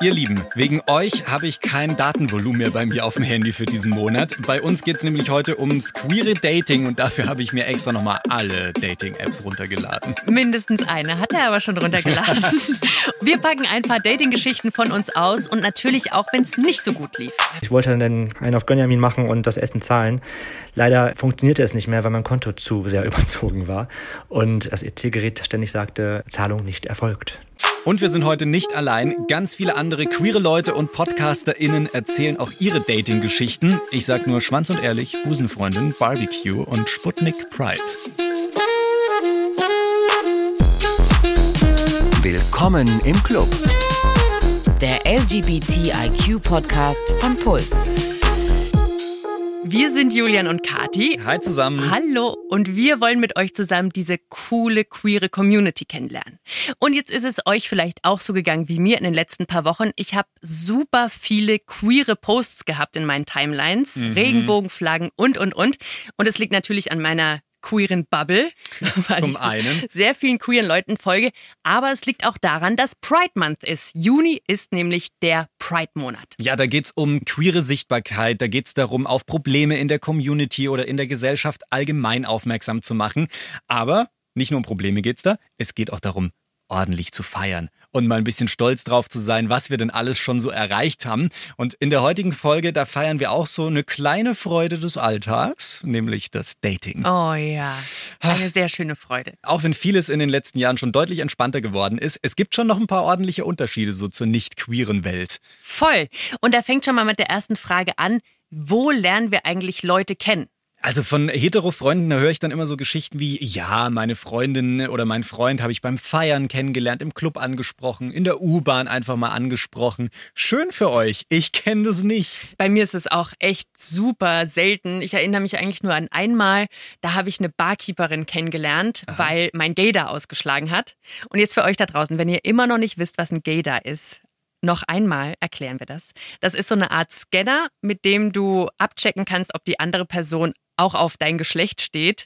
Ihr Lieben, wegen euch habe ich kein Datenvolumen mehr bei mir auf dem Handy für diesen Monat. Bei uns geht es nämlich heute ums queere Dating und dafür habe ich mir extra nochmal alle Dating-Apps runtergeladen. Mindestens eine hat er aber schon runtergeladen. Wir packen ein paar Dating-Geschichten von uns aus und natürlich auch, wenn es nicht so gut lief. Ich wollte dann einen auf Gönjamin machen und das Essen zahlen. Leider funktionierte es nicht mehr, weil mein Konto zu sehr überzogen war und das EC-Gerät ständig sagte, Zahlung nicht erfolgt. Und wir sind heute nicht allein. Ganz viele andere queere Leute und PodcasterInnen erzählen auch ihre Dating-Geschichten. Ich sag nur Schwanz und Ehrlich, Busenfreundin, Barbecue und Sputnik Pride. Willkommen im Club. Der LGBTIQ-Podcast von Puls. Wir sind Julian und Kati. Hi zusammen. Hallo und wir wollen mit euch zusammen diese coole queere Community kennenlernen. Und jetzt ist es euch vielleicht auch so gegangen wie mir in den letzten paar Wochen. Ich habe super viele queere Posts gehabt in meinen Timelines, mhm. Regenbogenflaggen und und und und es liegt natürlich an meiner queeren Bubble. Zum einen. Sehr vielen queeren Leuten folge. Aber es liegt auch daran, dass Pride Month ist. Juni ist nämlich der Pride-Monat. Ja, da geht es um queere Sichtbarkeit. Da geht es darum, auf Probleme in der Community oder in der Gesellschaft allgemein aufmerksam zu machen. Aber nicht nur um Probleme geht es da. Es geht auch darum, ordentlich zu feiern und mal ein bisschen stolz drauf zu sein, was wir denn alles schon so erreicht haben. Und in der heutigen Folge, da feiern wir auch so eine kleine Freude des Alltags, nämlich das Dating. Oh ja, eine sehr schöne Freude. Auch wenn vieles in den letzten Jahren schon deutlich entspannter geworden ist, es gibt schon noch ein paar ordentliche Unterschiede so zur nicht queeren Welt. Voll. Und da fängt schon mal mit der ersten Frage an. Wo lernen wir eigentlich Leute kennen? Also von hetero-Freunden höre ich dann immer so Geschichten wie, ja, meine Freundin oder mein Freund habe ich beim Feiern kennengelernt, im Club angesprochen, in der U-Bahn einfach mal angesprochen. Schön für euch, ich kenne das nicht. Bei mir ist es auch echt super selten. Ich erinnere mich eigentlich nur an einmal, da habe ich eine Barkeeperin kennengelernt, Aha. weil mein Gaydar ausgeschlagen hat. Und jetzt für euch da draußen, wenn ihr immer noch nicht wisst, was ein Gaydar ist, noch einmal erklären wir das. Das ist so eine Art Scanner, mit dem du abchecken kannst, ob die andere Person auch auf dein Geschlecht steht.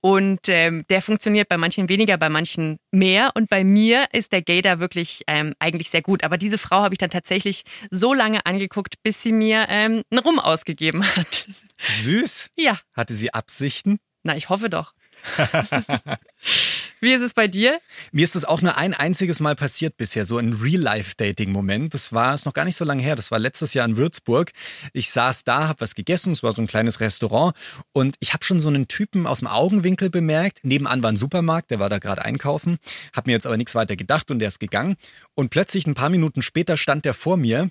Und ähm, der funktioniert bei manchen weniger, bei manchen mehr. Und bei mir ist der Gay da wirklich ähm, eigentlich sehr gut. Aber diese Frau habe ich dann tatsächlich so lange angeguckt, bis sie mir ähm, einen Rum ausgegeben hat. Süß? Ja. Hatte sie Absichten? Na, ich hoffe doch. Wie ist es bei dir? Mir ist das auch nur ein einziges Mal passiert bisher, so ein Real-Life-Dating-Moment. Das war ist noch gar nicht so lange her. Das war letztes Jahr in Würzburg. Ich saß da, habe was gegessen. Es war so ein kleines Restaurant und ich habe schon so einen Typen aus dem Augenwinkel bemerkt. Nebenan war ein Supermarkt, der war da gerade einkaufen. Habe mir jetzt aber nichts weiter gedacht und der ist gegangen. Und plötzlich ein paar Minuten später stand der vor mir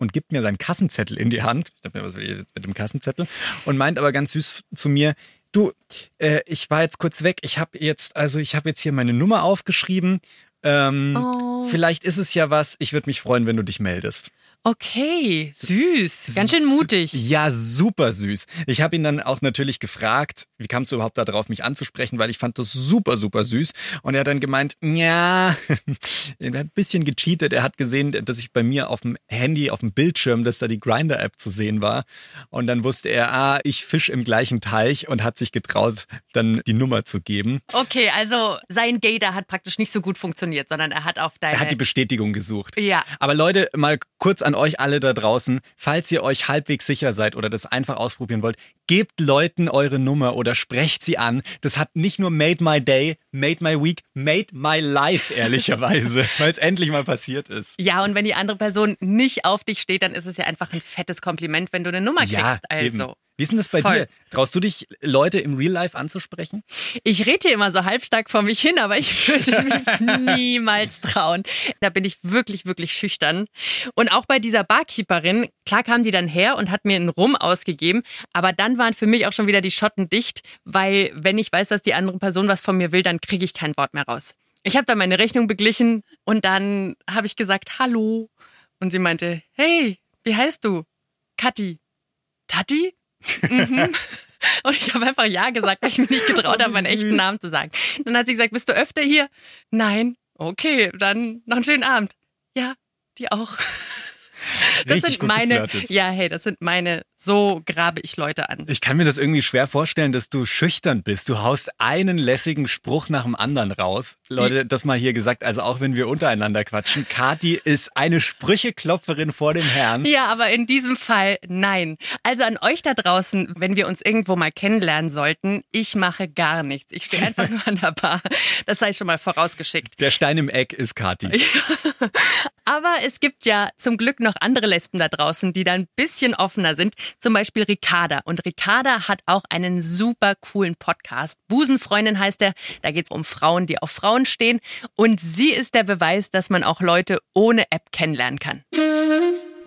und gibt mir seinen Kassenzettel in die Hand. Ich dachte mir, was will ich mit dem Kassenzettel? Und meint aber ganz süß zu mir, Du, äh, ich war jetzt kurz weg. Ich habe jetzt, also ich habe jetzt hier meine Nummer aufgeschrieben. Ähm, oh. Vielleicht ist es ja was. Ich würde mich freuen, wenn du dich meldest. Okay, süß. Ganz schön mutig. Ja, super süß. Ich habe ihn dann auch natürlich gefragt, wie kamst du überhaupt darauf, mich anzusprechen, weil ich fand das super, super süß. Und er hat dann gemeint, ja, er hat ein bisschen gecheatet. Er hat gesehen, dass ich bei mir auf dem Handy, auf dem Bildschirm, dass da die Grinder-App zu sehen war. Und dann wusste er, ah, ich fisch im gleichen Teich und hat sich getraut, dann die Nummer zu geben. Okay, also sein Gator hat praktisch nicht so gut funktioniert, sondern er hat auf deine... Er hat die Bestätigung gesucht. Ja. Aber Leute, mal kurz an an euch alle da draußen, falls ihr euch halbwegs sicher seid oder das einfach ausprobieren wollt, gebt Leuten eure Nummer oder sprecht sie an. Das hat nicht nur made my day, made my week, made my life, ehrlicherweise, weil es endlich mal passiert ist. Ja, und wenn die andere Person nicht auf dich steht, dann ist es ja einfach ein fettes Kompliment, wenn du eine Nummer kriegst. Ja, also. Eben. Wie ist denn das bei Voll. dir? Traust du dich, Leute im Real Life anzusprechen? Ich rede hier immer so halbstark vor mich hin, aber ich würde mich niemals trauen. Da bin ich wirklich, wirklich schüchtern. Und auch bei dieser Barkeeperin, klar kam die dann her und hat mir einen Rum ausgegeben, aber dann waren für mich auch schon wieder die Schotten dicht, weil wenn ich weiß, dass die andere Person was von mir will, dann kriege ich kein Wort mehr raus. Ich habe dann meine Rechnung beglichen und dann habe ich gesagt, hallo. Und sie meinte, hey, wie heißt du? Kathi. Tati? Mhm. Und ich habe einfach Ja gesagt, weil ich mir nicht getraut habe, meinen echten Namen zu sagen. Dann hat sie gesagt, bist du öfter hier? Nein. Okay, dann noch einen schönen Abend. Ja, die auch. Das Richtig sind meine, geflirtet. ja, hey, das sind meine, so grabe ich Leute an. Ich kann mir das irgendwie schwer vorstellen, dass du schüchtern bist. Du haust einen lässigen Spruch nach dem anderen raus. Leute, das mal hier gesagt, also auch wenn wir untereinander quatschen, Kati ist eine Sprücheklopferin vor dem Herrn. Ja, aber in diesem Fall nein. Also an euch da draußen, wenn wir uns irgendwo mal kennenlernen sollten, ich mache gar nichts. Ich stehe einfach nur an der Bar. Das sei schon mal vorausgeschickt. Der Stein im Eck ist Kati. Aber es gibt ja zum Glück noch andere Lesben da draußen, die da ein bisschen offener sind. Zum Beispiel Ricarda. Und Ricarda hat auch einen super coolen Podcast. Busenfreundin heißt er. Da geht es um Frauen, die auf Frauen stehen. Und sie ist der Beweis, dass man auch Leute ohne App kennenlernen kann.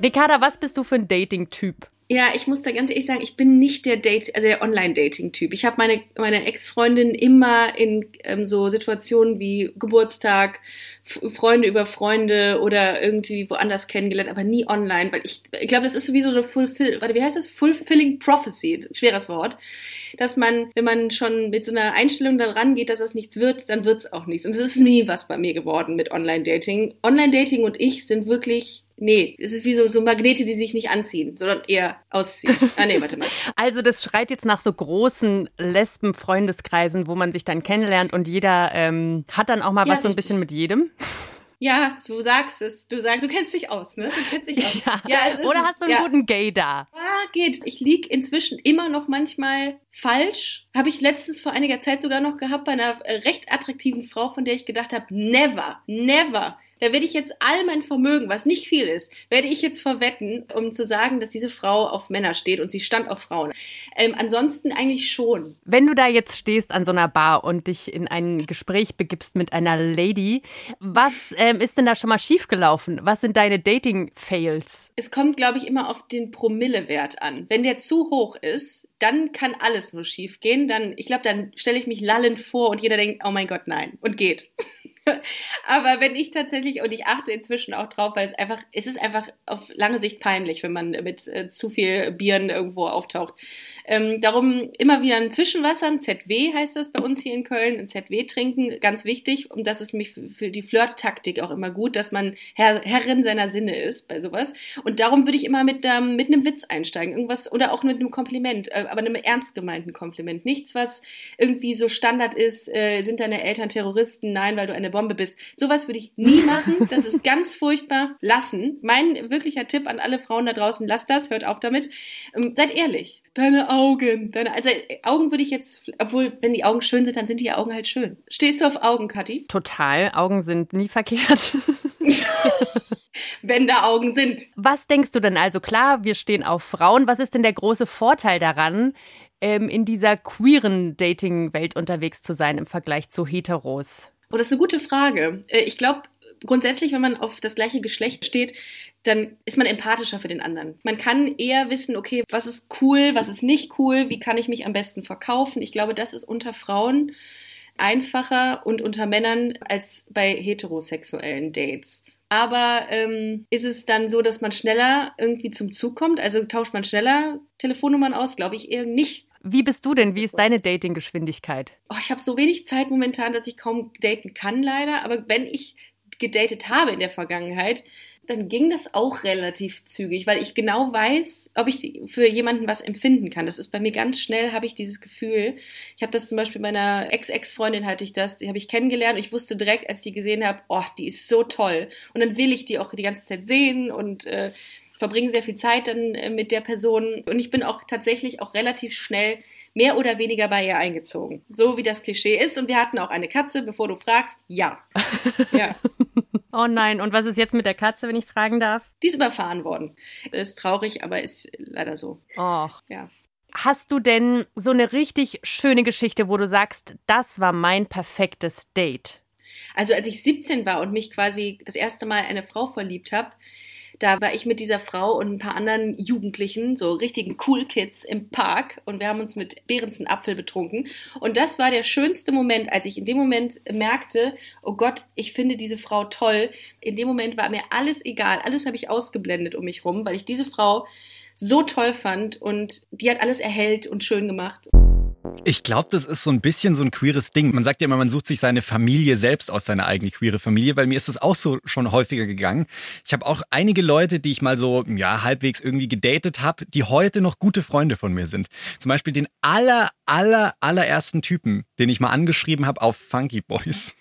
Ricarda, was bist du für ein Dating-Typ? Ja, ich muss da ganz ehrlich sagen, ich bin nicht der Date, also der Online-Dating-Typ. Ich habe meine, meine Ex-Freundin immer in ähm, so Situationen wie Geburtstag, Freunde über Freunde oder irgendwie woanders kennengelernt, aber nie online, weil ich, ich glaube, das ist sowieso eine Fulfill, warte, wie heißt das? Fulfilling Prophecy, schweres Wort, dass man, wenn man schon mit so einer Einstellung dann rangeht, dass das nichts wird, dann wird's auch nichts. Und es ist nie was bei mir geworden mit Online-Dating. Online-Dating und ich sind wirklich Nee, es ist wie so, so Magnete, die sich nicht anziehen, sondern eher ausziehen. Ah, nee, warte mal. Also das schreit jetzt nach so großen Lesben-Freundeskreisen, wo man sich dann kennenlernt und jeder ähm, hat dann auch mal Ja, was so ein bisschen mit jedem. Ja, du sagst es. Du sagst, du kennst dich aus, ne? Du kennst dich aus. Ja, ist Oder hast du einen ja. guten Gay da? Ah, geht. Ich lieg inzwischen immer noch manchmal falsch. Habe ich letztens vor einiger Zeit sogar noch gehabt bei einer äh, recht attraktiven Frau, von der ich gedacht habe, never, never. Da werde ich jetzt all mein Vermögen, was nicht viel ist, werde ich jetzt verwetten, um zu sagen, dass diese Frau auf Männer steht und sie stand auf Frauen. Ähm, ansonsten eigentlich schon. Wenn du da jetzt stehst an so einer Bar und dich in ein Gespräch begibst mit einer Lady, was ähm, ist denn da schon mal schiefgelaufen? Was sind deine Dating-Fails? Es kommt, glaube ich, immer auf den Promillewert an. Wenn der zu hoch ist, dann kann alles nur schief gehen. Dann, ich glaube, dann stelle ich mich lallend vor und jeder denkt, oh mein Gott, nein, und geht. Aber wenn ich tatsächlich, und ich achte inzwischen auch drauf, weil es einfach, es ist einfach auf lange Sicht peinlich, wenn man mit äh, zu viel Bieren irgendwo auftaucht. Ähm, darum immer wieder ein Zwischenwasser, ein ZW heißt das bei uns hier in Köln, ein ZW trinken, ganz wichtig. Und das ist nämlich für- die Flirt-Taktik auch immer gut, dass man Herr, Herrin seiner Sinne ist bei sowas. Und darum würde ich immer mit, ähm, mit einem Witz einsteigen, irgendwas, oder auch mit einem Kompliment, äh, aber einem ernst gemeinten Kompliment. Nichts, was irgendwie so Standard ist, äh, sind deine Eltern Terroristen? Nein, weil du eine Bombe bist. Sowas würde ich nie machen. Das ist ganz furchtbar. Lassen. Mein wirklicher Tipp an alle Frauen da draußen, lasst das, hört auf damit. Ähm, seid ehrlich. Deine Augen. Deine, also Augen würde ich jetzt, obwohl, wenn die Augen schön sind, dann sind die Augen halt schön. Stehst du auf Augen, Kathi? Total, Augen sind nie verkehrt. Wenn da Augen sind. Was denkst du denn also? Klar, wir stehen auf Frauen. Was ist denn der große Vorteil daran, ähm, in dieser queeren Dating-Welt unterwegs zu sein im Vergleich zu Heteros? Oh, das ist eine gute Frage. Äh, Ich glaube, grundsätzlich, wenn man auf das gleiche Geschlecht steht, dann ist man empathischer für den anderen. Man kann eher wissen, okay, was ist cool, was ist nicht cool, wie kann ich mich am besten verkaufen. Ich glaube, das ist unter Frauen einfacher und unter Männern als bei heterosexuellen Dates. Aber ähm, ist es dann so, dass man schneller irgendwie zum Zug kommt? Also tauscht man schneller Telefonnummern aus? Glaube ich eher nicht. Wie bist du denn? Wie ist deine Dating-Geschwindigkeit? Oh, ich habe so wenig Zeit momentan, dass ich kaum daten kann, leider. Aber wenn ich gedatet habe in der Vergangenheit, dann ging das auch relativ zügig, weil ich genau weiß, ob ich für jemanden was empfinden kann. Das ist bei mir ganz schnell, habe ich dieses Gefühl. Ich habe das zum Beispiel bei meiner Ex-Ex-Freundin hatte ich das, die habe ich kennengelernt. Ich wusste direkt, als ich die gesehen habe, oh, die ist so toll. Und dann will ich die auch die ganze Zeit sehen und äh, verbringe sehr viel Zeit dann äh, mit der Person. Und ich bin auch tatsächlich auch relativ schnell mehr oder weniger bei ihr eingezogen. So wie das Klischee ist. Und wir hatten auch eine Katze, bevor du fragst, ja. Ja. Oh nein, und was ist jetzt mit der Katze, wenn ich fragen darf? Die ist überfahren worden. Ist traurig, aber ist leider so. Och. Ja. Hast du denn so eine richtig schöne Geschichte, wo du sagst, das war mein perfektes Date? Also als ich 17 war und mich quasi das erste Mal in eine Frau verliebt habe, da war ich mit dieser Frau und ein paar anderen Jugendlichen, so richtigen Cool Kids im Park und wir haben uns mit Behrensen Apfel betrunken. Und das war der schönste Moment, als ich in dem Moment merkte, oh Gott, ich finde diese Frau toll. In dem Moment war mir alles egal, alles habe ich ausgeblendet um mich rum, weil ich diese Frau so toll fand und die hat alles erhellt und schön gemacht. Ich glaube, das ist so ein bisschen so ein queeres Ding. Man sagt ja immer, man sucht sich seine Familie selbst aus, seine eigene queere Familie, weil mir ist das auch so schon häufiger gegangen. Ich habe auch einige Leute, die ich mal so, ja, halbwegs irgendwie gedatet habe, die heute noch gute Freunde von mir sind. Zum Beispiel den aller, aller, allerersten Typen, den ich mal angeschrieben habe auf Funky Boys.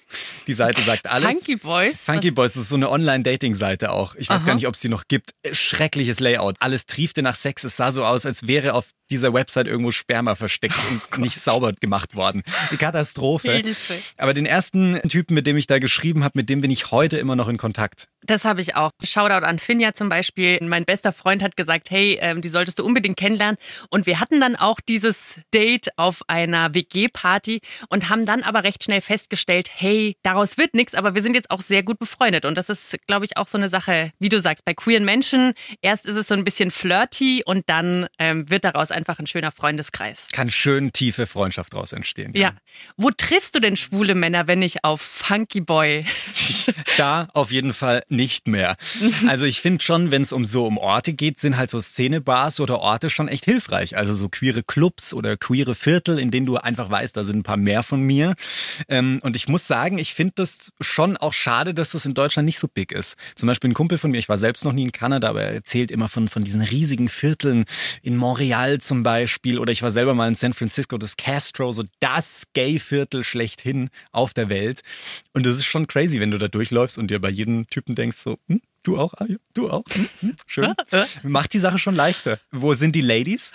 Die Seite sagt alles. Funky Boys? Funky Boys ist so eine Online-Dating-Seite auch. Ich weiß Aha. gar nicht, ob es die noch gibt. Schreckliches Layout. Alles triefte nach Sex. Es sah so aus, als wäre auf dieser Website irgendwo Sperma versteckt und nicht sauber gemacht worden. Die Katastrophe. Hilfe. Aber den ersten Typen, mit dem ich da geschrieben habe, mit dem bin ich heute immer noch in Kontakt. Das habe ich auch. Shoutout an Finja zum Beispiel. Mein bester Freund hat gesagt, hey, ähm, die solltest du unbedingt kennenlernen. Und wir hatten dann auch dieses Date auf einer WG-Party und haben dann aber recht schnell festgestellt, hey, daraus wird nichts, aber wir sind jetzt auch sehr gut befreundet. Und das ist, glaube ich, auch so eine Sache, wie du sagst, bei queeren Menschen. Erst ist es so ein bisschen flirty und dann ähm, wird daraus einfach ein schöner Freundeskreis. Kann schön tiefe Freundschaft draus entstehen. Ja. Wo triffst du denn schwule Männer, wenn nicht auf Funky Boy? Da auf jeden Fall nicht mehr. Also ich finde schon, wenn es um so um Orte geht, sind halt so Szenebars oder Orte schon echt hilfreich. Also so queere Clubs oder queere Viertel, in denen du einfach weißt, da sind ein paar mehr von mir. Ähm, und ich muss sagen, ich finde das schon auch schade, dass das in Deutschland nicht so big ist. Zum Beispiel ein Kumpel von mir, ich war selbst noch nie in Kanada, aber er erzählt immer von, von diesen riesigen Vierteln in Montreal zum Beispiel. Oder ich war selber mal in San Francisco, das Castro, so das Gay-Viertel schlechthin auf der Welt. Und das ist schon crazy, wenn du da durchläufst und dir bei jedem Typen denkst so, hm, du auch, ah, ja, du auch, hm, hm, schön. Macht die Sache schon leichter. Wo sind die Ladies?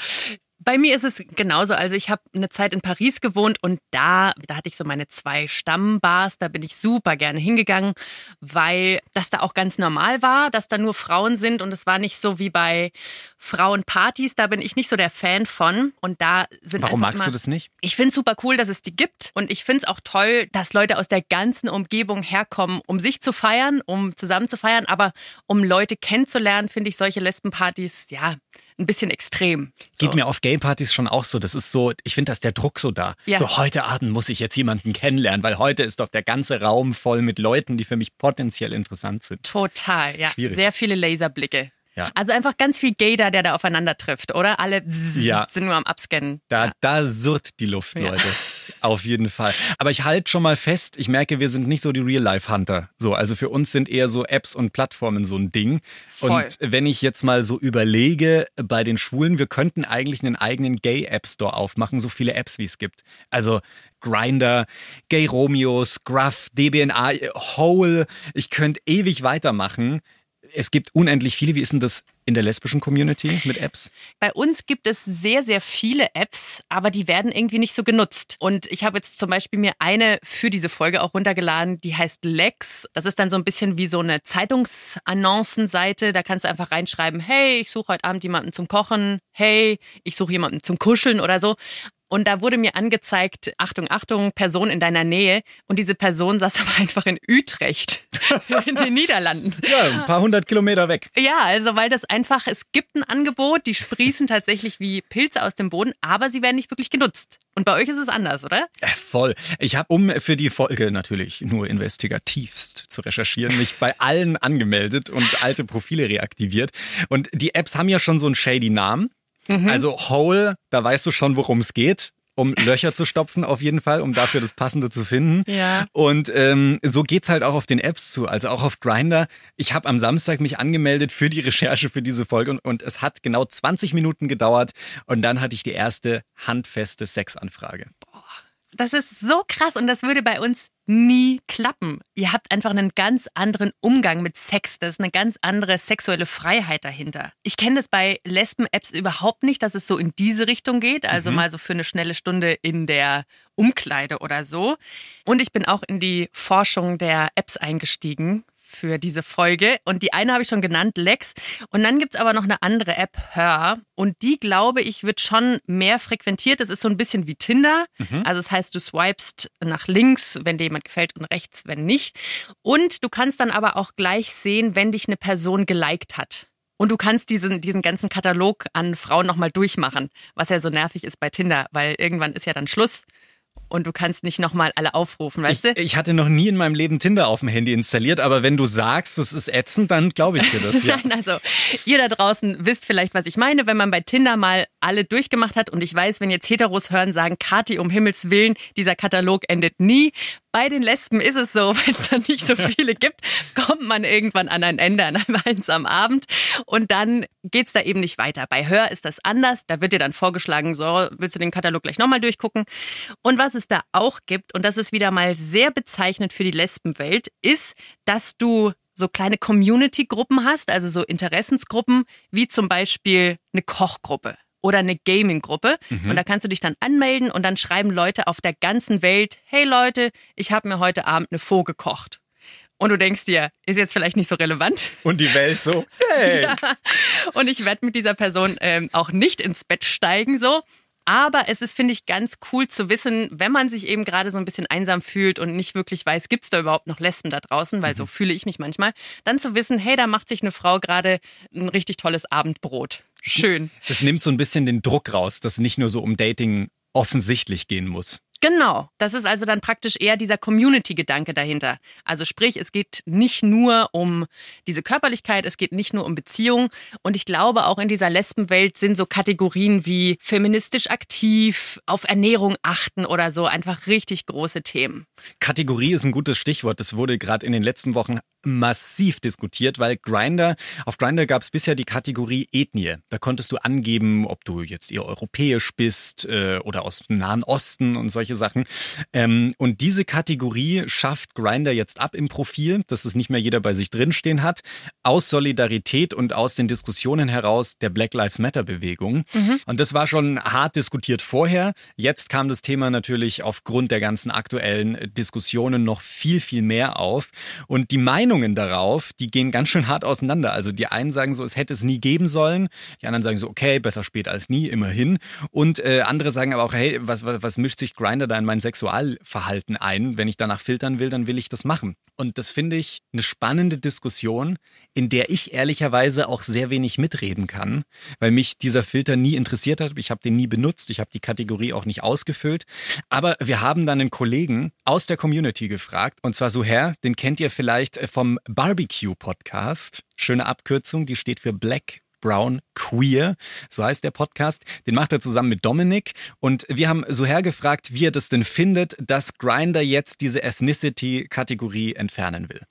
Bei mir ist es genauso. Also ich habe eine Zeit in Paris gewohnt und da, da hatte ich so meine zwei Stammbars. Da bin ich super gerne hingegangen, weil das da auch ganz normal war, dass da nur Frauen sind und es war nicht so wie bei Frauenpartys. Da bin ich nicht so der Fan von. Und da sind Warum magst du immer- das nicht? Ich finde es super cool, dass es die gibt. Und ich finde es auch toll, dass Leute aus der ganzen Umgebung herkommen, um sich zu feiern, um zusammen zu feiern. Aber um Leute kennenzulernen, finde ich solche Lesbenpartys, ja, ein bisschen extrem. Geht So. mir auf Gay-Partys schon auch so. Das ist so, ich finde, da ist der Druck so da. Ja. So, heute Abend muss ich jetzt jemanden kennenlernen, weil heute ist doch der ganze Raum voll mit Leuten, die für mich potenziell interessant sind. Total, ja. Schwierig. Sehr viele Laserblicke. Ja. Also einfach ganz viel Gaydar, der da aufeinander trifft, oder? Alle Ja. sind nur am Abscannen. Da, da surrt die Luft, Ja. Leute. Auf jeden Fall. Aber ich halte schon mal fest, ich merke, wir sind nicht so die Real-Life-Hunter. So, also für uns sind eher so Apps und Plattformen so ein Ding. Voll. Und wenn ich jetzt mal so überlege, bei den Schwulen, wir könnten eigentlich einen eigenen Gay-App-Store aufmachen, so viele Apps wie es gibt. Also Grinder, Gay Romeo, Scruff, DBNA, Hole. Ich könnte ewig weitermachen. Es gibt unendlich viele. Wie ist denn das in der lesbischen Community mit Apps? Bei uns gibt es sehr, sehr viele Apps, aber die werden irgendwie nicht so genutzt. Und ich habe jetzt zum Beispiel mir eine für diese Folge auch runtergeladen, die heißt Lex. Das ist dann so ein bisschen wie so eine Zeitungsannoncenseite. Da kannst du einfach reinschreiben, hey, ich suche heute Abend jemanden zum Kochen, hey, ich suche jemanden zum Kuscheln oder so. Und da wurde mir angezeigt, Achtung, Achtung, Person in deiner Nähe. Und diese Person saß aber einfach in Utrecht, in den Niederlanden. Ja, ein paar hundert Kilometer weg. Ja, also weil das einfach, es gibt ein Angebot, die sprießen tatsächlich wie Pilze aus dem Boden, aber sie werden nicht wirklich genutzt. Und bei euch ist es anders, oder? Äh, Voll. Ich habe, um für die Folge natürlich nur investigativst zu recherchieren, mich bei allen angemeldet und alte Profile reaktiviert. Und die Apps haben ja schon so einen shady Namen. Also Hole, da weißt du schon, worum es geht. Um Löcher zu stopfen, auf jeden Fall, um dafür das Passende zu finden. Ja. Und ähm, so geht's halt auch auf den Apps zu, also auch auf Grinder. Ich habe am Samstag mich angemeldet für die Recherche für diese Folge und, und es hat genau 20 Minuten gedauert und dann hatte ich die erste handfeste Sexanfrage. Das ist so krass und das würde bei uns nie klappen. Ihr habt einfach einen ganz anderen Umgang mit Sex. Das ist eine ganz andere sexuelle Freiheit dahinter. Ich kenne das bei Lesben-Apps überhaupt nicht, dass es so in diese Richtung geht. Also mal so für eine schnelle Stunde in der Umkleide oder so. Und ich bin auch in die Forschung der Apps eingestiegen für diese Folge. Und die eine habe ich schon genannt, Lex. Und dann gibt's aber noch eine andere App, Her. Und die, glaube ich, wird schon mehr frequentiert. Das ist so ein bisschen wie Tinder. Also das heißt, du swipest nach links, wenn dir jemand gefällt, und rechts, wenn nicht. Und du kannst dann aber auch gleich sehen, wenn dich eine Person geliked hat. Und du kannst diesen, diesen ganzen Katalog an Frauen nochmal durchmachen, was ja so nervig ist bei Tinder, weil irgendwann ist ja dann Schluss und du kannst nicht nochmal alle aufrufen, weißt ich, du? Ich hatte noch nie in meinem Leben Tinder auf dem Handy installiert, aber wenn du sagst, es ist ätzend, dann glaube ich dir das. Ja. Nein, also ihr da draußen wisst vielleicht, was ich meine, wenn man bei Tinder mal alle durchgemacht hat und ich weiß, wenn jetzt Heteros hören, sagen, Kati, um Himmels Willen, dieser Katalog endet nie. Bei den Lesben ist es so, wenn es dann nicht so viele gibt, kommt man irgendwann an ein Ende, an einem einsamen Abend und dann geht's da eben nicht weiter. Bei Hör ist das anders, da wird dir dann vorgeschlagen, so, willst du den Katalog gleich nochmal durchgucken? Und was es da auch gibt, und das ist wieder mal sehr bezeichnend für die Lesbenwelt, ist, dass du so kleine Community-Gruppen hast, also so Interessensgruppen, wie zum Beispiel eine Kochgruppe oder eine Gaming-Gruppe. Und da kannst du dich dann anmelden und dann schreiben Leute auf der ganzen Welt, hey Leute, ich habe mir heute Abend eine Faux gekocht. Und du denkst dir, ist jetzt vielleicht nicht so relevant. Und die Welt so, hey. Ja. Und ich werde mit dieser Person ähm, auch nicht ins Bett steigen, so. Aber es ist, finde ich, ganz cool zu wissen, wenn man sich eben gerade so ein bisschen einsam fühlt und nicht wirklich weiß, gibt es da überhaupt noch Lesben da draußen, weil so fühle ich mich manchmal, dann zu wissen, hey, da macht sich eine Frau gerade ein richtig tolles Abendbrot. Schön. Das nimmt so ein bisschen den Druck raus, dass nicht nur so um Dating offensichtlich gehen muss. Genau, das ist also dann praktisch eher dieser Community-Gedanke dahinter. Also sprich, es geht nicht nur um diese Körperlichkeit, es geht nicht nur um Beziehungen. Und ich glaube, auch in dieser Lesbenwelt sind so Kategorien wie feministisch aktiv, auf Ernährung achten oder so einfach richtig große Themen. Kategorie ist ein gutes Stichwort. Das wurde gerade in den letzten Wochen massiv diskutiert, weil Grinder, auf Grinder gab es bisher die Kategorie Ethnie. Da konntest du angeben, ob du jetzt eher europäisch bist äh, oder aus dem Nahen Osten und solche Sachen. Ähm, und diese Kategorie schafft Grinder jetzt ab im Profil, dass es nicht mehr jeder bei sich drinstehen hat, aus Solidarität und aus den Diskussionen heraus der Black Lives Matter Bewegung. Und das war schon hart diskutiert vorher. Jetzt kam das Thema natürlich aufgrund der ganzen aktuellen Diskussionen noch viel, viel mehr auf. Und die Meinungen darauf, die gehen ganz schön hart auseinander. Also die einen sagen so, es hätte es nie geben sollen. Die anderen sagen so, okay, besser spät als nie, immerhin. Und äh, andere sagen aber auch, hey, was, was, was mischt sich Grinder da in mein Sexualverhalten ein? Wenn ich danach filtern will, dann will ich das machen. Und das finde ich eine spannende Diskussion, in der ich ehrlicherweise auch sehr wenig mitreden kann, weil mich dieser Filter nie interessiert hat. Ich habe den nie benutzt, ich habe die Kategorie auch nicht ausgefüllt. Aber wir haben dann einen Kollegen aus der Community gefragt, und zwar so Herr, den kennt ihr vielleicht vom Barbecue Podcast. Schöne Abkürzung, die steht für Black Brown Queer, so heißt der Podcast. Den macht er zusammen mit Dominik. Und wir haben Suher gefragt, wie er das denn findet, dass Grinder jetzt diese Ethnicity-Kategorie entfernen will.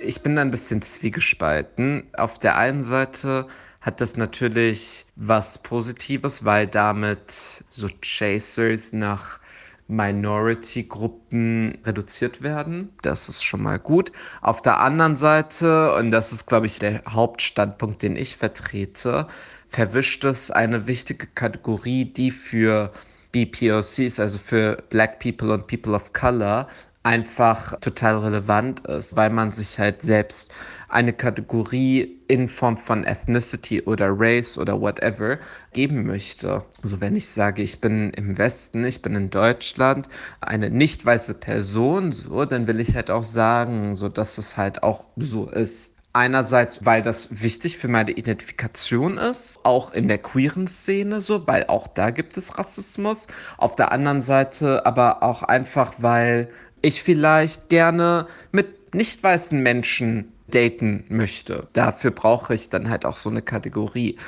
Ich bin da ein bisschen zwiegespalten. Auf der einen Seite hat das natürlich was Positives, weil damit so Chasers nach Minority-Gruppen reduziert werden. Das ist schon mal gut. Auf der anderen Seite, und das ist, glaube ich, der Hauptstandpunkt, den ich vertrete, verwischt es eine wichtige Kategorie, die für BPOCs, also für Black People und People of Color, einfach total relevant ist, weil man sich halt selbst eine Kategorie in Form von Ethnicity oder Race oder whatever geben möchte. Also wenn ich sage, ich bin im Westen, ich bin in Deutschland, eine nicht weiße Person, so, dann will ich halt auch sagen, so dass es halt auch so ist. Einerseits, weil das wichtig für meine Identifikation ist, auch in der queeren Szene so, weil auch da gibt es Rassismus. Auf der anderen Seite aber auch einfach, weil ich vielleicht gerne mit nicht weißen Menschen daten möchte. Dafür brauche ich dann halt auch so eine Kategorie.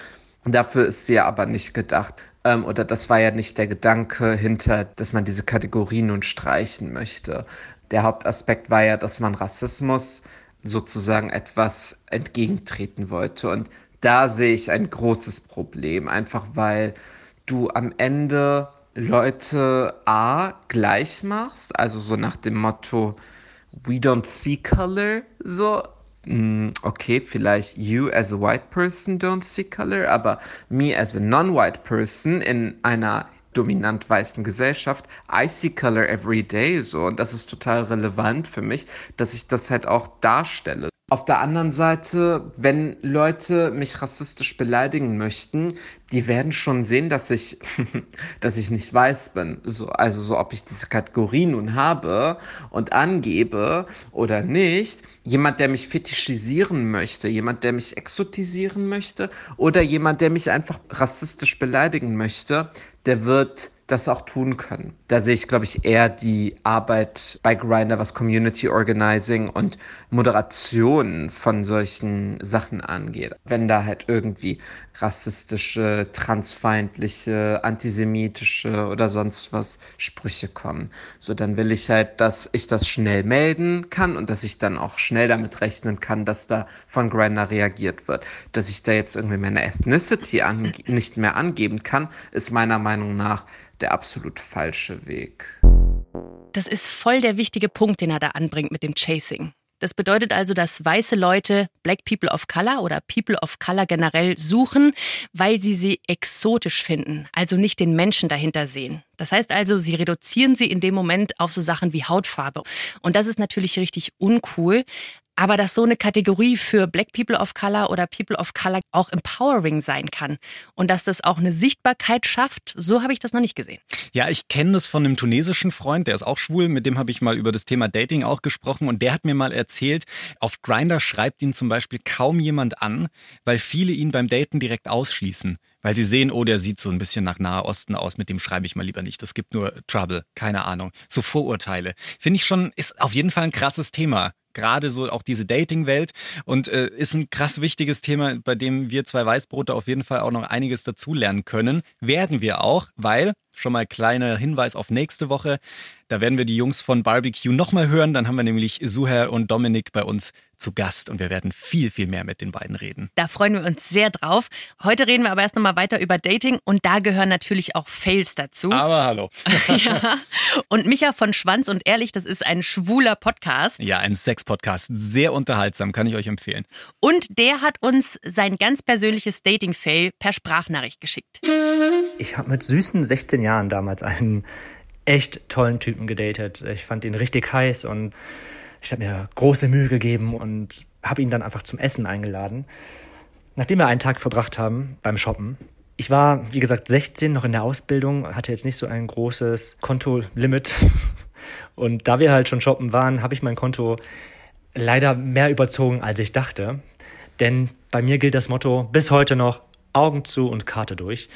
Und dafür ist sie ja aber nicht gedacht. Ähm, oder das war ja nicht der Gedanke hinter, dass man diese Kategorie nun streichen möchte. Der Hauptaspekt war ja, dass man Rassismus sozusagen etwas entgegentreten wollte. Und da sehe ich ein großes Problem, einfach weil du am Ende Leute A gleich machst, also so nach dem Motto, we don't see color, so, okay, vielleicht you as a white person don't see color, aber me as a non-white person in einer dominant weißen Gesellschaft, I see color every day, so, und das ist total relevant für mich, dass ich das halt auch darstelle. Auf der anderen Seite, wenn Leute mich rassistisch beleidigen möchten, die werden schon sehen, dass ich, dass ich nicht weiß bin. So, also so, ob ich diese Kategorie nun habe und angebe oder nicht. Jemand, der mich fetischisieren möchte, jemand, der mich exotisieren möchte oder jemand, der mich einfach rassistisch beleidigen möchte, der wird das auch tun können. Da sehe ich, glaube ich, eher die Arbeit bei Grindr, was Community Organizing und Moderation von solchen Sachen angeht. Wenn da halt irgendwie rassistische, transfeindliche, antisemitische oder sonst was Sprüche kommen. So, dann will ich halt, dass ich das schnell melden kann und dass ich dann auch schnell damit rechnen kann, dass da von Grindr reagiert wird. Dass ich da jetzt irgendwie meine Ethnicity nicht mehr angeben kann, ist meiner Meinung nach der absolut falsche Weg. Das ist voll der wichtige Punkt, den er da anbringt mit dem Chasing. Das bedeutet also, dass weiße Leute Black People of Color oder People of Color generell suchen, weil sie sie exotisch finden, also nicht den Menschen dahinter sehen. Das heißt also, sie reduzieren sie in dem Moment auf so Sachen wie Hautfarbe. Und das ist natürlich richtig uncool. Aber dass so eine Kategorie für Black People of Color oder People of Color auch empowering sein kann und dass das auch eine Sichtbarkeit schafft, so habe ich das noch nicht gesehen. Ja, ich kenne das von einem tunesischen Freund, der ist auch schwul, mit dem habe ich mal über das Thema Dating auch gesprochen und der hat mir mal erzählt, auf Grinder schreibt ihn zum Beispiel kaum jemand an, weil viele ihn beim Daten direkt ausschließen weil sie sehen, oh, der sieht so ein bisschen nach Nahe Osten aus, mit dem schreibe ich mal lieber nicht. Das gibt nur Trouble, keine Ahnung. So Vorurteile. Finde ich schon, ist auf jeden Fall ein krasses Thema gerade so auch diese Dating-Welt und äh, ist ein krass wichtiges Thema, bei dem wir zwei Weißbrote auf jeden Fall auch noch einiges dazulernen können. Werden wir auch, weil, schon mal kleiner Hinweis auf nächste Woche, da werden wir die Jungs von Barbecue nochmal hören. Dann haben wir nämlich Suher und Dominik bei uns zu Gast und wir werden viel, viel mehr mit den beiden reden. Da freuen wir uns sehr drauf. Heute reden wir aber erst nochmal weiter über Dating und da gehören natürlich auch Fails dazu. Aber hallo. ja. Und Micha von Schwanz und Ehrlich, das ist ein schwuler Podcast. Ja, ein Sex-Podcast. Sehr unterhaltsam, kann ich euch empfehlen. Und der hat uns sein ganz persönliches Dating-Fail per Sprachnachricht geschickt. Ich habe mit süßen 16 Jahren damals einen echt tollen Typen gedatet. Ich fand ihn richtig heiß und ich habe mir große Mühe gegeben und habe ihn dann einfach zum Essen eingeladen. Nachdem wir einen Tag verbracht haben beim Shoppen, ich war, wie gesagt, 16, noch in der Ausbildung, hatte jetzt nicht so ein großes Kontolimit. Und da wir halt schon shoppen waren, habe ich mein Konto leider mehr überzogen, als ich dachte. Denn bei mir gilt das Motto bis heute noch Augen zu und Karte durch.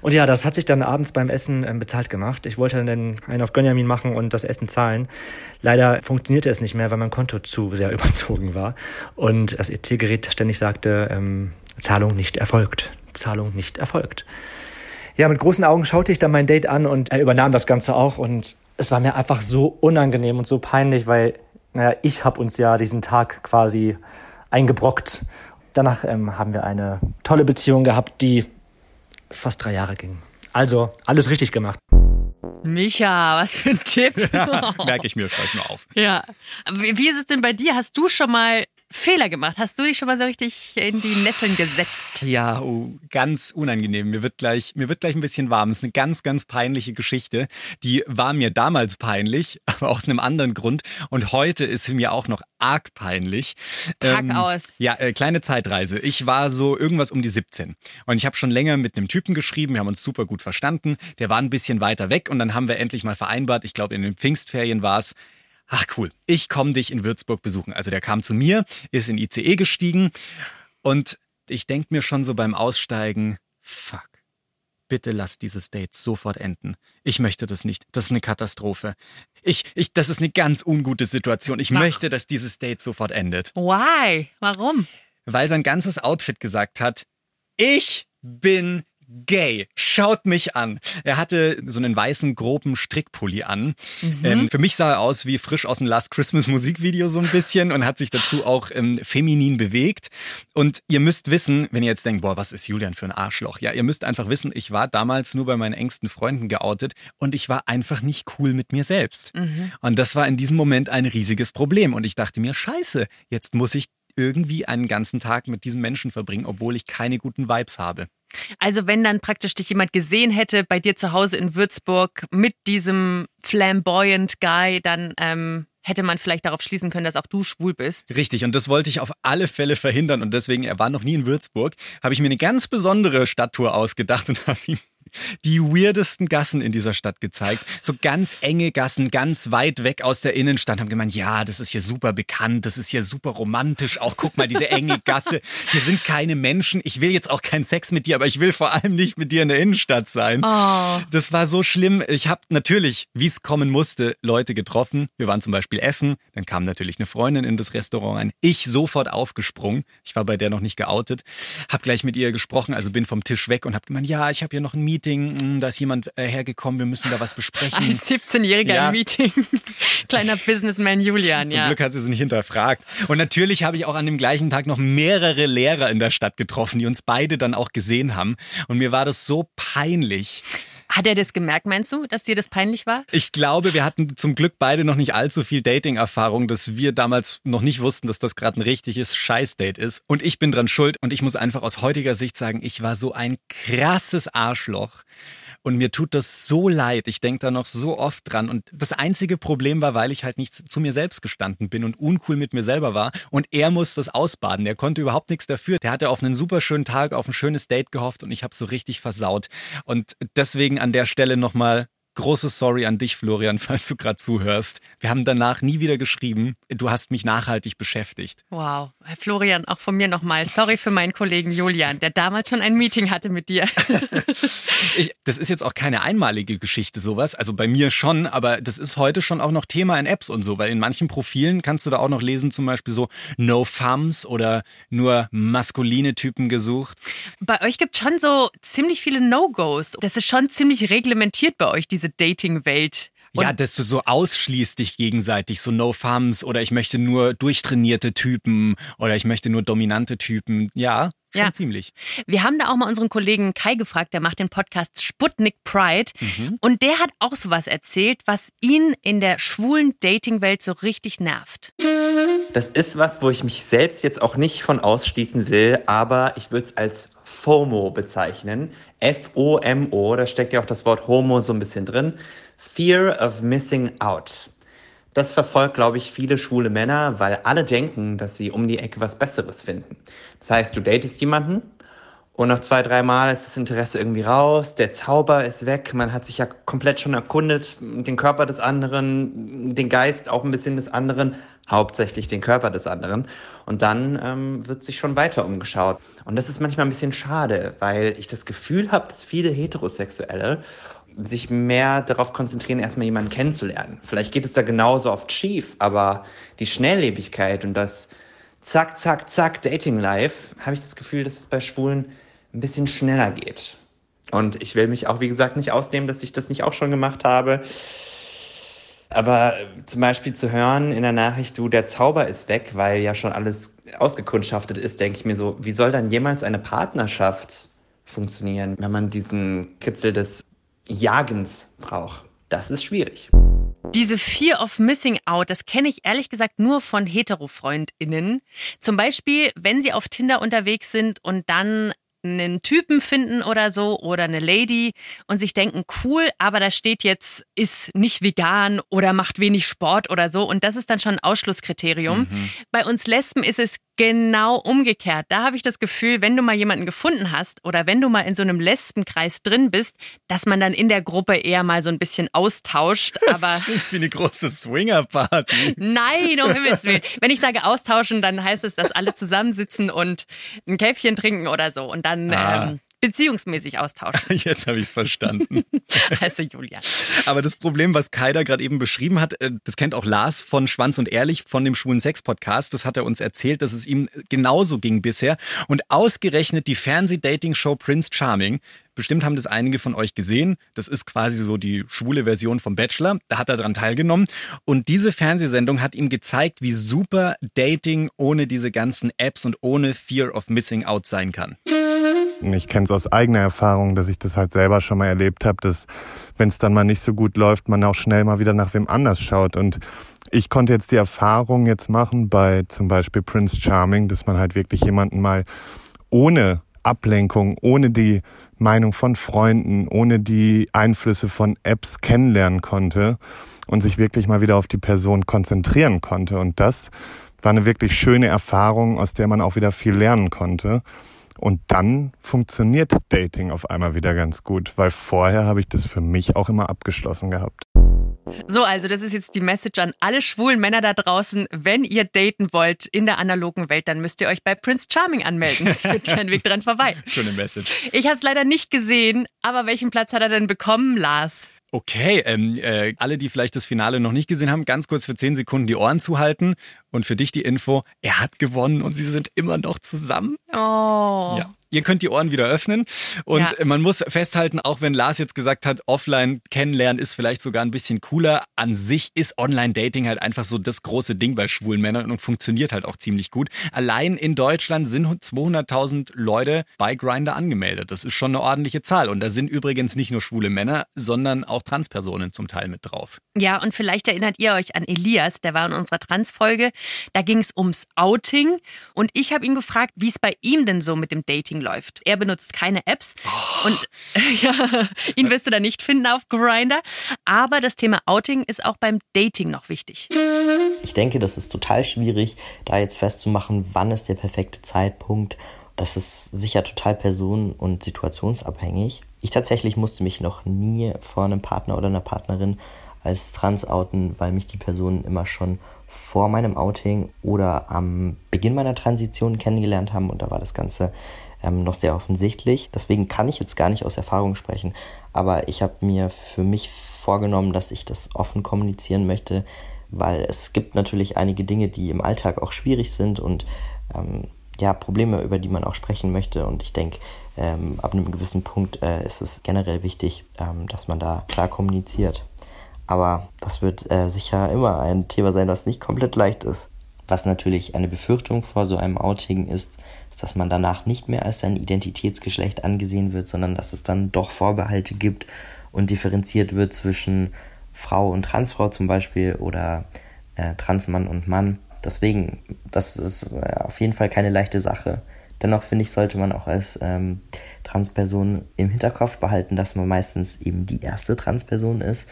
Und ja, das hat sich dann abends beim Essen ähm, bezahlt gemacht. Ich wollte dann einen auf Gönjamin machen und das Essen zahlen. Leider funktionierte es nicht mehr, weil mein Konto zu sehr überzogen war. Und das EC-Gerät ständig sagte, ähm, Zahlung nicht erfolgt. Zahlung nicht erfolgt. Ja, mit großen Augen schaute ich dann mein Date an und er übernahm das Ganze auch. Und es war mir einfach so unangenehm und so peinlich, weil, naja, ich habe uns ja diesen Tag quasi eingebrockt. Danach ähm, haben wir eine tolle Beziehung gehabt, die fast drei Jahre ging. Also alles richtig gemacht. Micha, was für ein Tipp. Merke ich mir, schreibe ich mir auf. Ja. Wie ist es denn bei dir? Hast du schon mal Fehler gemacht? Hast du dich schon mal so richtig in die Nesseln gesetzt? Ja, oh, ganz unangenehm. Mir wird gleich, mir wird gleich ein bisschen warm. Es ist eine ganz, ganz peinliche Geschichte. Die war mir damals peinlich, aber aus einem anderen Grund. Und heute ist sie mir auch noch arg peinlich. Pack ähm, aus. Ja, äh, kleine Zeitreise. Ich war so irgendwas um die 17. Und ich habe schon länger mit einem Typen geschrieben. Wir haben uns super gut verstanden. Der war ein bisschen weiter weg. Und dann haben wir endlich mal vereinbart, ich glaube in den Pfingstferien war es, ach cool, ich komme dich in Würzburg besuchen. Also der kam zu mir, ist in ICE gestiegen und ich denke mir schon so beim Aussteigen, fuck, bitte lass dieses Date sofort enden. Ich möchte das nicht. Das ist eine Katastrophe. Ich, ich, das ist eine ganz ungute Situation. Ich Ach. möchte, dass dieses Date sofort endet. Why? Warum? Weil sein ganzes Outfit gesagt hat, ich bin gay. Schaut mich an. Er hatte so einen weißen, groben Strickpulli an. Mhm. Ähm, für mich sah er aus wie frisch aus dem Last Christmas Musikvideo so ein bisschen und hat sich dazu auch ähm, feminin bewegt. Und ihr müsst wissen, wenn ihr jetzt denkt, boah, was ist Julian für ein Arschloch? Ja, ihr müsst einfach wissen, ich war damals nur bei meinen engsten Freunden geoutet und ich war einfach nicht cool mit mir selbst. Mhm. Und das war in diesem Moment ein riesiges Problem. Und ich dachte mir, scheiße, jetzt muss ich irgendwie einen ganzen Tag mit diesem Menschen verbringen, obwohl ich keine guten Vibes habe. Also wenn dann praktisch dich jemand gesehen hätte bei dir zu Hause in Würzburg mit diesem flamboyant Guy, dann ähm, hätte man vielleicht darauf schließen können, dass auch du schwul bist. Richtig, und das wollte ich auf alle Fälle verhindern. Und deswegen, er war noch nie in Würzburg, habe ich mir eine ganz besondere Stadttour ausgedacht und habe ihm die weirdesten Gassen in dieser Stadt gezeigt. So ganz enge Gassen, ganz weit weg aus der Innenstadt. Haben gemeint, ja, das ist hier super bekannt, das ist hier super romantisch. Auch guck mal, diese enge Gasse. Hier sind keine Menschen. Ich will jetzt auch keinen Sex mit dir, aber ich will vor allem nicht mit dir in der Innenstadt sein. Oh. Das war so schlimm. Ich habe natürlich, wie es kommen musste, Leute getroffen. Wir waren zum Beispiel essen. Dann kam natürlich eine Freundin in das Restaurant rein. Ich sofort aufgesprungen. Ich war bei der noch nicht geoutet. Hab gleich mit ihr gesprochen, also bin vom Tisch weg und hab gemeint, ja, ich habe hier noch ein Meeting. Hm, Da ist jemand äh, hergekommen. Wir müssen da was besprechen. Als 17-Jähriger Ja. im Meeting. Kleiner Businessman Julian, Zum ja. Glück hat sie es nicht hinterfragt. Und natürlich habe ich auch an dem gleichen Tag noch mehrere Lehrer in der Stadt getroffen, die uns beide dann auch gesehen haben. Und mir war das so peinlich. Hat er das gemerkt, meinst du, dass dir das peinlich war? Ich glaube, wir hatten zum Glück beide noch nicht allzu viel Dating-Erfahrung, dass wir damals noch nicht wussten, dass das gerade ein richtiges Scheißdate ist. Und ich bin dran schuld und ich muss einfach aus heutiger Sicht sagen, ich war so ein krasses Arschloch. Und mir tut das so leid. Ich denke da noch so oft dran. Und das einzige Problem war, weil ich halt nicht zu mir selbst gestanden bin und uncool mit mir selber war. Und er muss das ausbaden. Der konnte überhaupt nichts dafür. Der hatte auf einen super schönen Tag, auf ein schönes Date gehofft und ich habe so richtig versaut. Und deswegen an der Stelle nochmal großes Sorry an dich, Florian, falls du gerade zuhörst. Wir haben danach nie wieder geschrieben. Du hast mich nachhaltig beschäftigt. Wow. Herr Florian, auch von mir nochmal. Sorry für meinen Kollegen Julian, der damals schon ein Meeting hatte mit dir. Ich, das ist jetzt auch keine einmalige Geschichte, sowas. Also bei mir schon, aber das ist heute schon auch noch Thema in Apps und so, weil in manchen Profilen kannst du da auch noch lesen, zum Beispiel so No Thumbs oder nur maskuline Typen gesucht. Bei euch gibt schon so ziemlich viele No-Gos. Das ist schon ziemlich reglementiert bei euch, diese Dating-Welt. Und ja, dass du so ausschließt dich gegenseitig, so No Thumbs oder ich möchte nur durchtrainierte Typen oder ich möchte nur dominante Typen. Ja, schon Ja. ziemlich. Wir haben da auch mal unseren Kollegen Kai gefragt, der macht den Podcast Sputnik Pride. Und der hat auch sowas erzählt, was ihn in der schwulen Dating-Welt so richtig nervt. Das ist was, wo ich mich selbst jetzt auch nicht von ausschließen will, aber ich würde es als FOMO bezeichnen. F-O-M-O, da steckt ja auch das Wort Homo so ein bisschen drin. Fear of Missing Out. Das verfolgt, glaube ich, viele schwule Männer, weil alle denken, dass sie um die Ecke was Besseres finden. Das heißt, du datest jemanden und nach zwei, drei Mal ist das Interesse irgendwie raus, der Zauber ist weg, man hat sich ja komplett schon erkundet, den Körper des anderen, den Geist auch ein bisschen des anderen, hauptsächlich den Körper des anderen. Und dann ähm, wird sich schon weiter umgeschaut. Und das ist manchmal ein bisschen schade, weil ich das Gefühl habe, dass viele Heterosexuelle sich mehr darauf konzentrieren, erstmal jemanden kennenzulernen. Vielleicht geht es da genauso oft schief, aber die Schnelllebigkeit und das Zack, Zack, Zack, Dating Life, habe ich das Gefühl, dass es bei Schwulen ein bisschen schneller geht. Und ich will mich auch, wie gesagt, nicht ausnehmen, dass ich das nicht auch schon gemacht habe. Aber äh, zum Beispiel zu hören in der Nachricht, du, der Zauber ist weg, weil ja schon alles ausgekundschaftet ist, denke ich mir so, wie soll dann jemals eine Partnerschaft funktionieren, wenn man diesen Kitzel des Jagens braucht? Das ist schwierig. Diese Fear of Missing Out, das kenne ich ehrlich gesagt nur von Hetero-FreundInnen. Zum Beispiel, wenn sie auf Tinder unterwegs sind und dann einen Typen finden oder so oder eine Lady und sich denken, cool, aber da steht jetzt, ist nicht vegan oder macht wenig Sport oder so und das ist dann schon ein Ausschlusskriterium. Bei uns Lesben ist es genau umgekehrt. Da habe ich das Gefühl, wenn du mal jemanden gefunden hast oder wenn du mal in so einem Lesbenkreis drin bist, dass man dann in der Gruppe eher mal so ein bisschen austauscht, aber Wie eine große Swingerparty. Nein, um Himmels Willen. Wenn ich sage austauschen, dann heißt es, dass alle zusammensitzen und ein Käffchen trinken oder so und dann Ah. ähm, beziehungsmäßig austauschen. Jetzt habe ich es verstanden. Also Julia. Aber das Problem, was Kai da gerade eben beschrieben hat, äh, das kennt auch Lars von Schwanz und Ehrlich von dem Schwulen Sex Podcast. Das hat er uns erzählt, dass es ihm genauso ging bisher. Und ausgerechnet die Fernseh-Dating-Show Prince Charming. Bestimmt haben das einige von euch gesehen. Das ist quasi so die schwule Version vom Bachelor. Da hat er dran teilgenommen. Und diese Fernsehsendung hat ihm gezeigt, wie super Dating ohne diese ganzen Apps und ohne Fear of Missing Out sein kann. Ich kenne es aus eigener Erfahrung, dass ich das halt selber schon mal erlebt habe, dass wenn es dann mal nicht so gut läuft, man auch schnell mal wieder nach wem anders schaut. Und ich konnte jetzt die Erfahrung jetzt machen bei zum Beispiel Prince Charming, dass man halt wirklich jemanden mal ohne Ablenkung, ohne die Meinung von Freunden, ohne die Einflüsse von Apps kennenlernen konnte und sich wirklich mal wieder auf die Person konzentrieren konnte. Und das war eine wirklich schöne Erfahrung, aus der man auch wieder viel lernen konnte. Und dann funktioniert Dating auf einmal wieder ganz gut, weil vorher habe ich das für mich auch immer abgeschlossen gehabt. So, also das ist jetzt die Message an alle schwulen Männer da draußen. Wenn ihr daten wollt in der analogen Welt, dann müsst ihr euch bei Prince Charming anmelden. Es führt kein Weg dran vorbei. Schöne Message. Ich habe es leider nicht gesehen, aber welchen Platz hat er denn bekommen, Lars? Okay, ähm, äh, alle, die vielleicht das Finale noch nicht gesehen haben, ganz kurz für 10 Sekunden die Ohren zuhalten. Und für dich die Info, er hat gewonnen und sie sind immer noch zusammen. Oh. Ja. Ihr könnt die Ohren wieder öffnen. Und Ja. man muss festhalten, auch wenn Lars jetzt gesagt hat, offline kennenlernen ist vielleicht sogar ein bisschen cooler. An sich ist Online-Dating halt einfach so das große Ding bei schwulen Männern und funktioniert halt auch ziemlich gut. Allein in Deutschland sind 200.000 Leute bei Grindr angemeldet. Das ist schon eine ordentliche Zahl. Und da sind übrigens nicht nur schwule Männer, sondern auch Transpersonen zum Teil mit drauf. Ja, und vielleicht erinnert ihr euch an Elias, der war in unserer Trans-Folge. Da ging es ums Outing. Und ich habe ihn gefragt, wie es bei ihm denn so mit dem Dating läuft. Er benutzt keine Apps. Und ja, ihn wirst du da nicht finden auf Grindr. Aber das Thema Outing ist auch beim Dating noch wichtig. Ich denke, das ist total schwierig, da jetzt festzumachen, wann ist der perfekte Zeitpunkt. Das ist sicher total person- und situationsabhängig. Ich tatsächlich musste mich noch nie vor einem Partner oder einer Partnerin als trans outen, weil mich die Personen immer schon vor meinem Outing oder am Beginn meiner Transition kennengelernt haben und da war das Ganze ähm, noch sehr offensichtlich. Deswegen kann ich jetzt gar nicht aus Erfahrung sprechen, aber ich habe mir für mich vorgenommen, dass ich das offen kommunizieren möchte, weil es gibt natürlich einige Dinge, die im Alltag auch schwierig sind und ähm, ja, Probleme, über die man auch sprechen möchte. Und ich denke, ähm, ab einem gewissen Punkt äh, ist es generell wichtig, ähm, dass man da klar kommuniziert. Aber das wird äh, sicher immer ein Thema sein, was nicht komplett leicht ist. Was natürlich eine Befürchtung vor so einem Outing ist, ist, dass man danach nicht mehr als sein Identitätsgeschlecht angesehen wird, sondern dass es dann doch Vorbehalte gibt und differenziert wird zwischen Frau und Transfrau zum Beispiel oder äh, Transmann und Mann. Deswegen, das ist äh, auf jeden Fall keine leichte Sache. Dennoch finde ich, sollte man auch als ähm, Transperson im Hinterkopf behalten, dass man meistens eben die erste Transperson ist,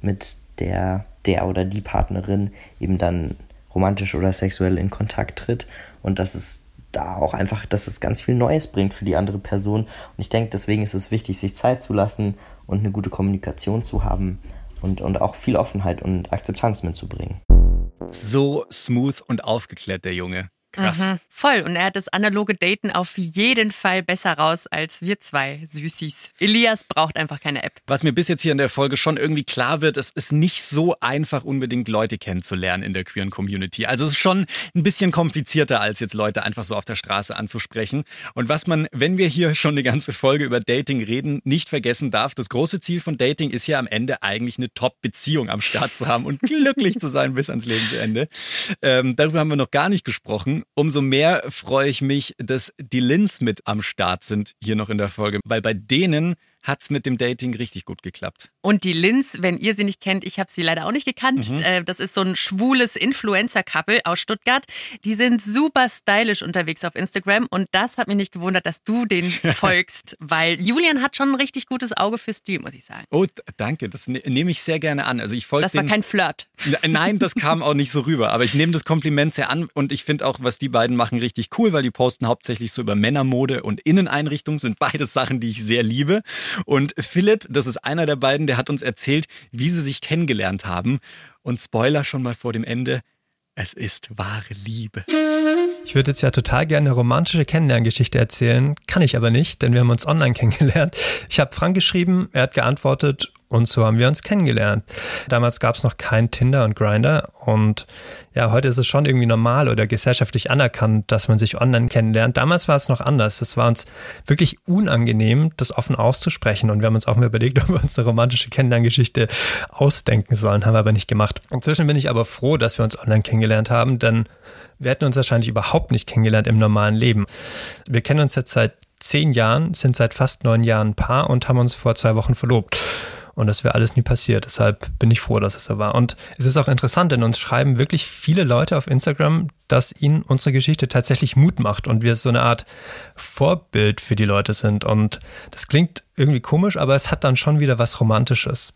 mit der der oder die Partnerin eben dann romantisch oder sexuell in Kontakt tritt und dass es da auch einfach, dass es ganz viel Neues bringt für die andere Person. Und ich denke, deswegen ist es wichtig, sich Zeit zu lassen und eine gute Kommunikation zu haben und, und auch viel Offenheit und Akzeptanz mitzubringen. So smooth und aufgeklärt, der Junge. Krass. Mhm, voll. Und er hat das analoge Daten auf jeden Fall besser raus als wir zwei Süßis. Elias braucht einfach keine App. Was mir bis jetzt hier in der Folge schon irgendwie klar wird, es ist nicht so einfach, unbedingt Leute kennenzulernen in der queeren Community. Also es ist schon ein bisschen komplizierter, als jetzt Leute einfach so auf der Straße anzusprechen. Und was man, wenn wir hier schon eine ganze Folge über Dating reden, nicht vergessen darf, das große Ziel von Dating ist ja am Ende eigentlich eine Top-Beziehung am Start zu haben und glücklich zu sein bis ans Lebensende. Ähm, darüber haben wir noch gar nicht gesprochen. Umso mehr freue ich mich, dass die Lins mit am Start sind hier noch in der Folge, weil bei denen hat's mit dem Dating richtig gut geklappt. Und die Linz, wenn ihr sie nicht kennt, ich habe sie leider auch nicht gekannt. Mhm. Äh, Das ist so ein schwules Influencer-Couple aus Stuttgart. Die sind super stylisch unterwegs auf Instagram und das hat mich nicht gewundert, dass du denen folgst, weil Julian hat schon ein richtig gutes Auge für Stil, muss ich sagen. Oh, danke, das ne nehme ich sehr gerne an. Also ich folge Das war kein Flirt. Nein, das kam auch nicht so rüber. Aber ich nehme das Kompliment sehr an und ich finde auch, was die beiden machen, richtig cool, weil die posten hauptsächlich so über Männermode und Inneneinrichtung, sind beides Sachen, die ich sehr liebe. Und Philipp, das ist einer der beiden, der hat uns erzählt, wie sie sich kennengelernt haben. Und Spoiler schon mal vor dem Ende, es ist wahre Liebe. Ich würde jetzt ja total gerne eine romantische Kennenlerngeschichte erzählen, kann ich aber nicht, denn wir haben uns online kennengelernt. Ich habe Frank geschrieben, er hat geantwortet und so haben wir uns kennengelernt. Damals gab es noch kein Tinder und Grinder und ja, heute ist es schon irgendwie normal oder gesellschaftlich anerkannt, dass man sich online kennenlernt. Damals war es noch anders. Es war uns wirklich unangenehm, das offen auszusprechen und wir haben uns auch mal überlegt, ob wir uns eine romantische Kennenlerngeschichte ausdenken sollen, haben wir aber nicht gemacht. Inzwischen bin ich aber froh, dass wir uns online kennengelernt haben, denn wir hätten uns wahrscheinlich überhaupt nicht kennengelernt im normalen Leben. Wir kennen uns jetzt seit zehn Jahren, sind seit fast neun Jahren ein Paar und haben uns vor zwei Wochen verlobt. Und das wäre alles nie passiert. Deshalb bin ich froh, dass es so war. Und es ist auch interessant, denn uns schreiben wirklich viele Leute auf Instagram, dass ihnen unsere Geschichte tatsächlich Mut macht und wir so eine Art Vorbild für die Leute sind. Und das klingt irgendwie komisch, aber es hat dann schon wieder was Romantisches.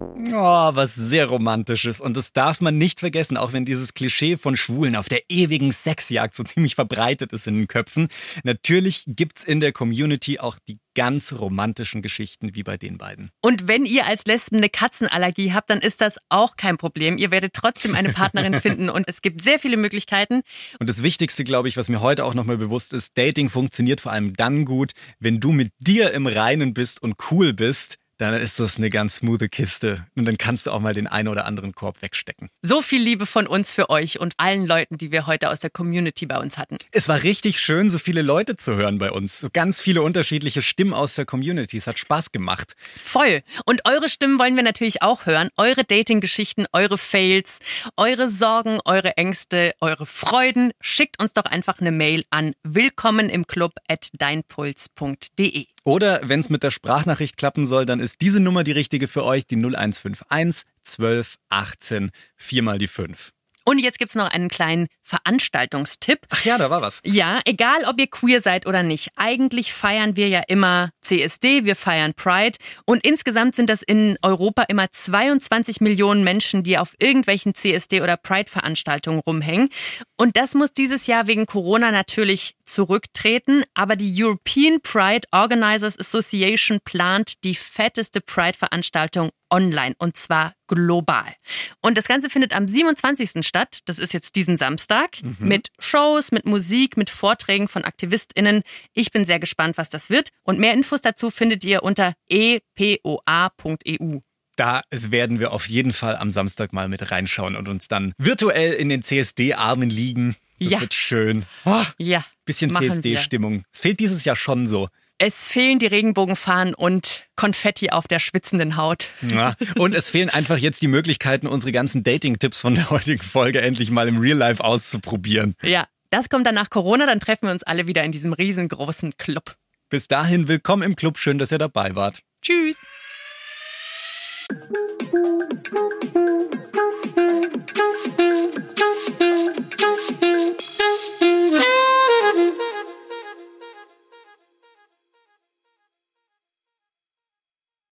Oh, was sehr romantisches. Und das darf man nicht vergessen, auch wenn dieses Klischee von Schwulen auf der ewigen Sexjagd so ziemlich verbreitet ist in den Köpfen. Natürlich gibt's in der Community auch die ganz romantischen Geschichten wie bei den beiden. Und wenn ihr als Lesben eine Katzenallergie habt, dann ist das auch kein Problem. Ihr werdet trotzdem eine Partnerin finden und es gibt sehr viele Möglichkeiten. Und das Wichtigste, glaube ich, was mir heute auch nochmal bewusst ist, Dating funktioniert vor allem dann gut, wenn du mit dir im Reinen bist und cool bist dann ist das eine ganz smoothe Kiste. Und dann kannst du auch mal den einen oder anderen Korb wegstecken. So viel Liebe von uns für euch und allen Leuten, die wir heute aus der Community bei uns hatten. Es war richtig schön, so viele Leute zu hören bei uns. So ganz viele unterschiedliche Stimmen aus der Community. Es hat Spaß gemacht. Voll. Und eure Stimmen wollen wir natürlich auch hören. Eure Dating-Geschichten, eure Fails, eure Sorgen, eure Ängste, eure Freuden. Schickt uns doch einfach eine Mail an willkommen im Club at deinpuls.de. Oder wenn es mit der Sprachnachricht klappen soll, dann ist diese Nummer die richtige für euch, die 0151 12 18 4 mal die 5. Und jetzt gibt's noch einen kleinen Veranstaltungstipp. Ach ja, da war was. Ja, egal ob ihr queer seid oder nicht. Eigentlich feiern wir ja immer CSD, wir feiern Pride. Und insgesamt sind das in Europa immer 22 Millionen Menschen, die auf irgendwelchen CSD oder Pride-Veranstaltungen rumhängen. Und das muss dieses Jahr wegen Corona natürlich zurücktreten. Aber die European Pride Organizers Association plant die fetteste Pride-Veranstaltung online und zwar global. Und das Ganze findet am 27. statt. Das ist jetzt diesen Samstag mhm. mit Shows, mit Musik, mit Vorträgen von AktivistInnen. Ich bin sehr gespannt, was das wird. Und mehr Infos dazu findet ihr unter epoa.eu. Da werden wir auf jeden Fall am Samstag mal mit reinschauen und uns dann virtuell in den CSD-Armen liegen. Das ja. wird schön. Oh, ja. Bisschen CSD-Stimmung. Es fehlt dieses Jahr schon so. Es fehlen die Regenbogenfahnen und Konfetti auf der schwitzenden Haut. Ja, und es fehlen einfach jetzt die Möglichkeiten, unsere ganzen Dating-Tipps von der heutigen Folge endlich mal im Real Life auszuprobieren. Ja, das kommt dann nach Corona, dann treffen wir uns alle wieder in diesem riesengroßen Club. Bis dahin willkommen im Club, schön, dass ihr dabei wart. Tschüss.